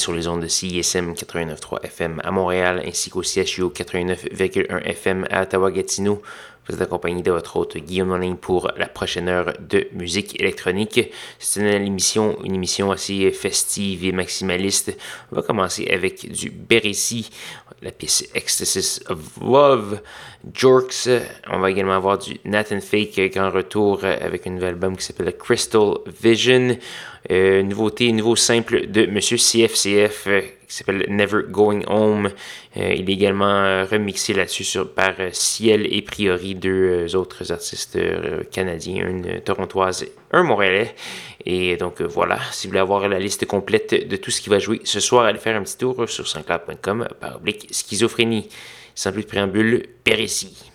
Sur les ondes de CISM 89.3 FM à Montréal ainsi qu'au CHU 89.1 FM à Ottawa-Gatineau. Vous êtes accompagné de votre hôte Guillaume Monin pour la prochaine heure de musique électronique. C'est une émission, une émission assez festive et maximaliste. On va commencer avec du Beressi, la pièce Ecstasy of Love, Jorks. On va également avoir du Nathan Fake, grand retour avec un nouvel album qui s'appelle Crystal Vision. Euh, nouveauté, nouveau simple de Monsieur CFCF euh, qui s'appelle Never Going Home. Euh, il est également remixé là-dessus par Ciel et Priori, deux autres artistes canadiens, une torontoise, un montréalais. Et donc voilà, si vous voulez avoir la liste complète de tout ce qui va jouer ce soir, allez faire un petit tour sur sanscloud.com par oblique schizophrénie. Sans plus de préambule, Pérécie.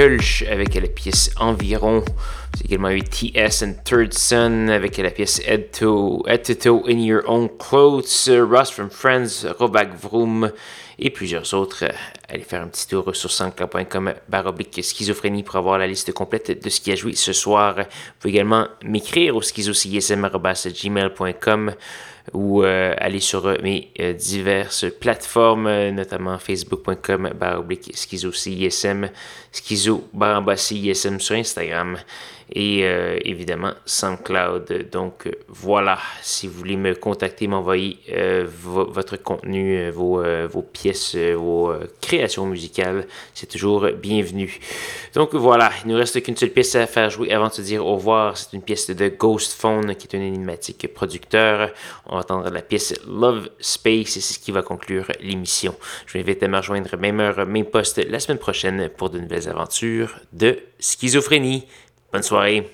Avec la pièce Environ. J'ai également eu TS and Third Son avec la pièce Head to, to in Your Own Clothes. Ross from Friends, Robak Vroom et plusieurs autres. Allez faire un petit tour sur sanscloud.com baroblique schizophrénie pour avoir la liste complète de ce qui a joué ce soir. Vous pouvez également m'écrire au schizocism.gmail.com ou euh, aller sur euh, mes euh, diverses plateformes, notamment facebook.com baroblique schizocism, schizo ism sur Instagram et euh, évidemment SoundCloud. Donc euh, voilà, si vous voulez me contacter, m'envoyer euh, votre contenu, vos, vos, pièces, vos créations musicales, c'est toujours bienvenu. Donc voilà, il nous reste qu'une seule pièce à faire jouer avant de se dire au revoir. C'est une pièce de Ghost Phone qui est un énigmatique producteur. On va entendre la pièce Love Space et c'est ce qui va conclure l'émission. Je vous invite à me rejoindre même heure, même poste la semaine prochaine pour de nouvelles aventures de schizophrénie. Abençoe.